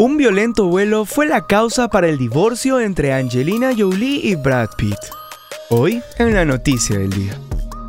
Un violento vuelo fue la causa para el divorcio entre Angelina Jolie y Brad Pitt. Hoy en la noticia del día.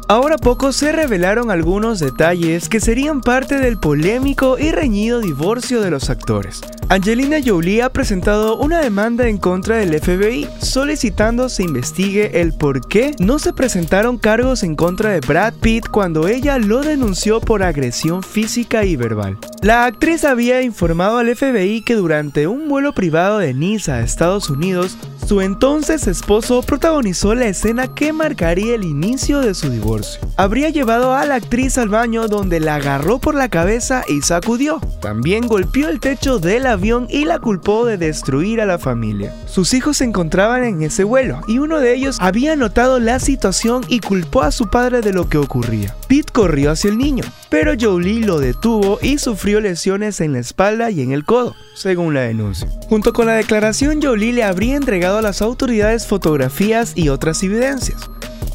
Ahora poco se revelaron algunos detalles que serían parte del polémico y reñido divorcio de los actores. Angelina Jolie ha presentado una demanda en contra del FBI solicitando se investigue el por qué no se presentaron cargos en contra de Brad Pitt cuando ella lo denunció por agresión física y verbal. La actriz había informado al FBI que durante un vuelo privado de Niza a Estados Unidos, su entonces esposo protagonizó la escena que marcaría el inicio de su divorcio. Habría llevado a la actriz al baño donde la agarró por la cabeza y sacudió. También golpeó el techo del avión y la culpó de destruir a la familia. Sus hijos se encontraban en ese vuelo y uno de ellos había notado la situación y culpó a su padre de lo que ocurría. Pete corrió hacia el niño, pero Jolie lo detuvo y sufrió lesiones en la espalda y en el codo, según la denuncia. Junto con la declaración, Jolie le habría entregado a las autoridades fotografías y otras evidencias.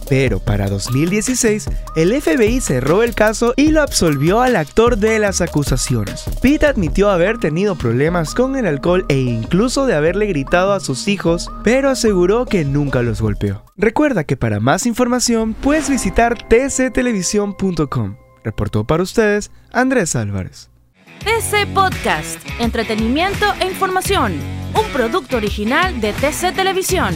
Pero para 2016, el FBI cerró el caso y lo absolvió al actor de las acusaciones. Pete admitió haber tenido problemas con el alcohol e incluso de haberle gritado a sus hijos, pero aseguró que nunca los golpeó. Recuerda que para más información puedes visitar tctelevisión.com. Reportó para ustedes Andrés Álvarez. TC Podcast, entretenimiento e información, un producto original de TC Televisión.